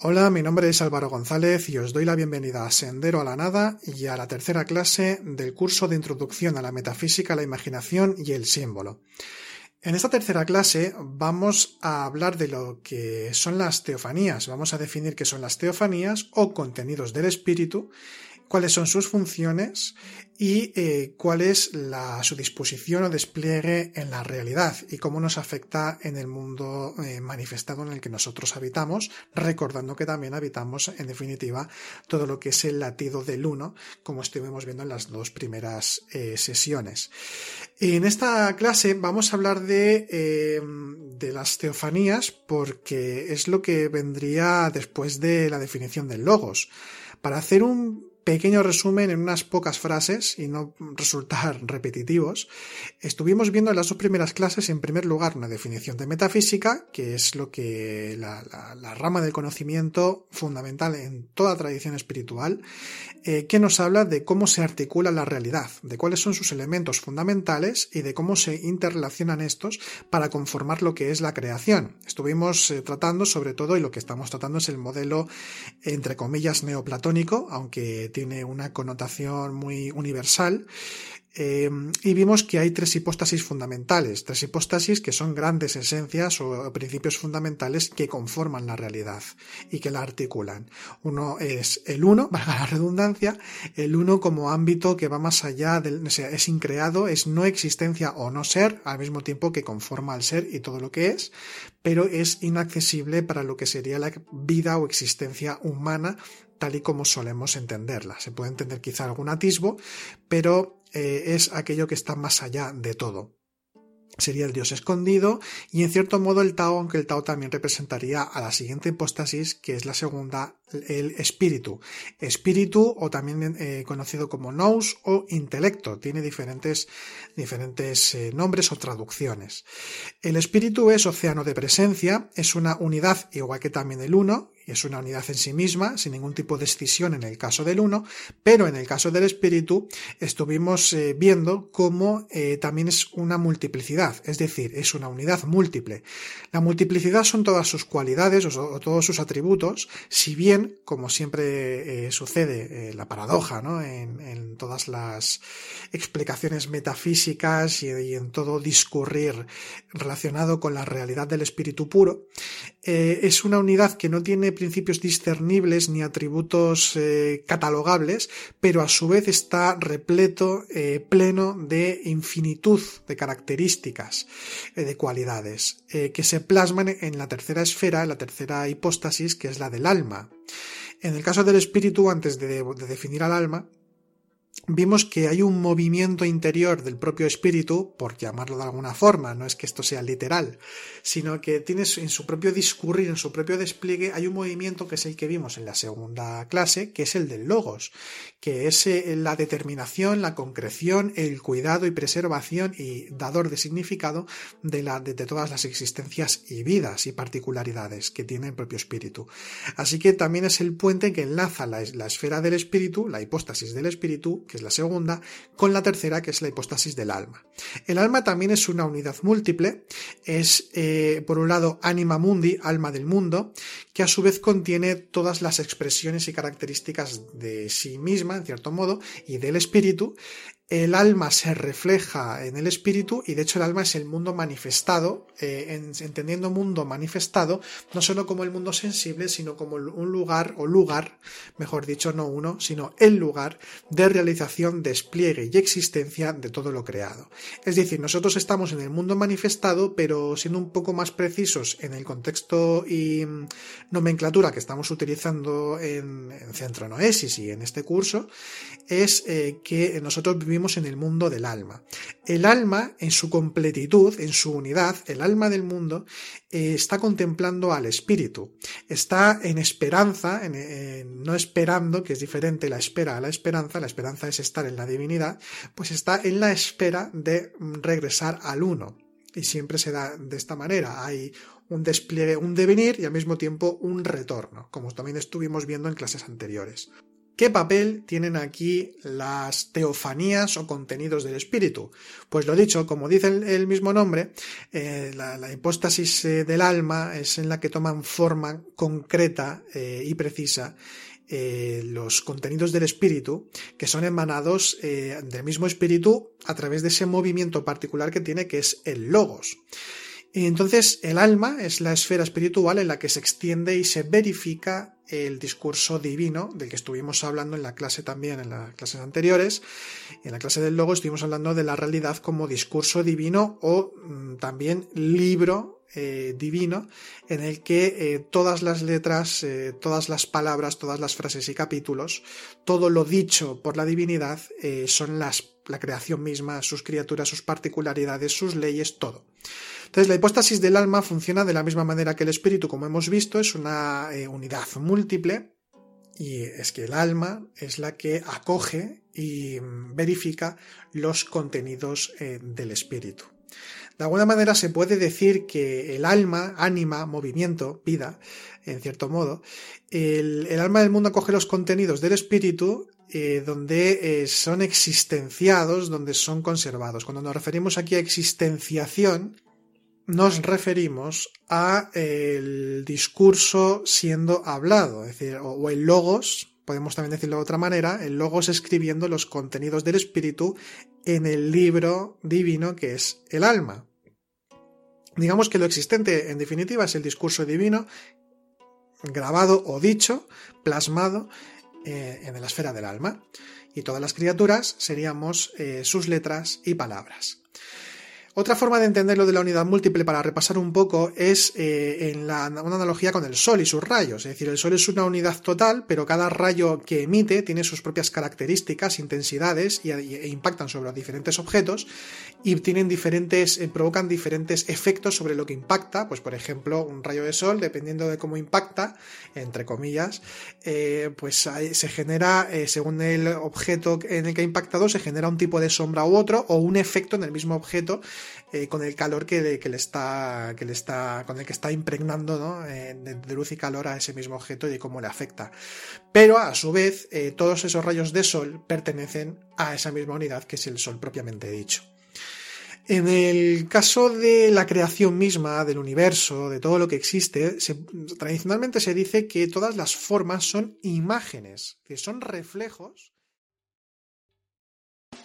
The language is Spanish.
Hola, mi nombre es Álvaro González y os doy la bienvenida a Sendero a la Nada y a la tercera clase del curso de Introducción a la Metafísica, la Imaginación y el Símbolo. En esta tercera clase vamos a hablar de lo que son las teofanías. Vamos a definir qué son las teofanías o contenidos del espíritu cuáles son sus funciones y eh, cuál es la, su disposición o despliegue en la realidad y cómo nos afecta en el mundo eh, manifestado en el que nosotros habitamos, recordando que también habitamos, en definitiva, todo lo que es el latido del uno, como estuvimos viendo en las dos primeras eh, sesiones. En esta clase vamos a hablar de, de las teofanías porque es lo que vendría después de la definición del logos. Para hacer un pequeño resumen en unas pocas frases y no resultar repetitivos, estuvimos viendo en las dos primeras clases, en primer lugar, una definición de metafísica, que es lo que la, rama del conocimiento fundamental en toda tradición espiritual, eh, que nos habla de cómo se articula la realidad, de cuáles son sus elementos fundamentales y de cómo se interrelacionan estos para conformar lo que es la creación. Estuvimos eh, tratando sobre todo, y lo que estamos tratando es el modelo, entre comillas, neoplatónico, aunque tiene una connotación muy universal. Eh, y vimos que hay tres hipóstasis fundamentales, tres hipóstasis que son grandes esencias o principios fundamentales que conforman la realidad y que la articulan. Uno es el uno, valga la redundancia, el uno como ámbito que va más allá del, o sea, es increado, es no existencia o no ser, al mismo tiempo que conforma al ser y todo lo que es, pero es inaccesible para lo que sería la vida o existencia humana tal y como solemos entenderla. Se puede entender quizá algún atisbo, pero eh, es aquello que está más allá de todo sería el dios escondido y en cierto modo el Tao, aunque el Tao también representaría a la siguiente hipóstasis que es la segunda, el espíritu. Espíritu o también eh, conocido como nous o intelecto, tiene diferentes, diferentes eh, nombres o traducciones. El espíritu es océano de presencia, es una unidad igual que también el uno es una unidad en sí misma, sin ningún tipo de escisión en el caso del uno, pero en el caso del espíritu estuvimos eh, viendo cómo eh, también es una multiplicidad, es decir, es una unidad múltiple. La multiplicidad son todas sus cualidades o, todos sus atributos, si bien, como siempre eh, sucede, la paradoja, ¿no? En, todas las explicaciones metafísicas y, y, en todo discurrir relacionado con la realidad del espíritu puro, es una unidad que no tiene principios discernibles ni atributos eh, catalogables, pero a su vez está repleto, eh, pleno de infinitud de características, eh, de cualidades, que se plasman en la tercera esfera, en la tercera hipóstasis, que es la del alma. En el caso del espíritu, antes de definir al alma, vimos que hay un movimiento interior del propio espíritu, por llamarlo de alguna forma, no es que esto sea literal, sino que tienes en su propio discurrir, en su propio despliegue, hay un movimiento que es el que vimos en la segunda clase, que es el del logos, que es eh, la determinación, la concreción, el cuidado y preservación y dador de significado de, de, todas las existencias y vidas y particularidades que tiene el propio espíritu. Así que también es el puente que enlaza la, esfera del espíritu, la hipóstasis del espíritu, es la segunda, con la tercera, que es la hipóstasis del alma. El alma también es una unidad múltiple, es eh, por un lado anima mundi, alma del mundo, que a su vez contiene todas las expresiones y características de sí misma, en cierto modo, y del espíritu, el alma se refleja en el espíritu y de hecho el alma es el mundo manifestado, eh, entendiendo mundo manifestado, no solo como el mundo sensible, sino como un lugar o lugar, mejor dicho, no uno, sino el lugar de realización, despliegue y existencia de todo lo creado. Es decir, nosotros estamos en el mundo manifestado, pero siendo un poco más precisos en el contexto y nomenclatura que estamos utilizando en, Centro Noesis y en este curso, es eh, que nosotros vivimos en el mundo del alma. El alma, en su completitud, en su unidad, el alma del mundo, eh, está contemplando al espíritu, está en esperanza, no esperando, que es diferente la espera a la esperanza, la esperanza es estar en la divinidad, pues está en la espera de regresar al uno. Y siempre se da de esta manera. Hay un despliegue, un devenir y al mismo tiempo un retorno, como también estuvimos viendo en clases anteriores. ¿Qué papel tienen aquí las teofanías o contenidos del espíritu? Pues lo dicho, como dice el, mismo nombre, eh, la, hipóstasis eh, del alma es en la que toman forma concreta eh, y precisa los contenidos del espíritu que son emanados del mismo espíritu a través de ese movimiento particular que tiene que es el logos. Entonces, el alma es la esfera espiritual en la que se extiende y se verifica el discurso divino, del que estuvimos hablando en la clase también, en las clases anteriores. En la clase del logo estuvimos hablando de la realidad como discurso divino o mm, también libro eh, divino, en el que eh, todas las letras, eh, todas las palabras, todas las frases y capítulos, todo lo dicho por la divinidad son las, la creación misma, sus criaturas, sus particularidades, sus leyes, todo. Entonces, la hipóstasis del alma funciona de la misma manera que el espíritu, como hemos visto, es una eh, unidad múltiple y es que el alma es la que acoge y mm, verifica los contenidos eh, del espíritu. De alguna manera se puede decir que el alma, ánima, movimiento, vida, en cierto modo, el, alma del mundo acoge los contenidos del espíritu eh, donde son existenciados, donde son conservados. Cuando nos referimos aquí a existenciación, nos referimos a el discurso siendo hablado, es decir, o, el logos, podemos también decirlo de otra manera, el logos escribiendo los contenidos del espíritu en el libro divino que es el alma. Digamos que lo existente, en definitiva, es el discurso divino grabado o dicho, plasmado eh, en la esfera del alma. Y todas las criaturas seríamos eh, sus letras y palabras. Otra forma de entender lo de la unidad múltiple para repasar un poco es eh, en una analogía con el Sol y sus rayos. Es decir, el Sol es una unidad total, pero cada rayo que emite tiene sus propias características, intensidades y, e impactan sobre los diferentes objetos y tienen diferentes, eh, provocan diferentes efectos sobre lo que impacta. Pues, por ejemplo, un rayo de Sol, dependiendo de cómo impacta, entre comillas, eh, pues se genera, según el objeto en el que ha impactado, se genera un tipo de sombra u otro o un efecto en el mismo objeto eh, con el calor que, le está, que le está, con el que está impregnando eh, de, luz y calor a ese mismo objeto y de cómo le afecta. Pero a su vez, eh, todos esos rayos de sol pertenecen a esa misma unidad que es el sol propiamente dicho. En el caso de la creación misma, del universo, de todo lo que existe, tradicionalmente se dice que todas las formas son imágenes, que son reflejos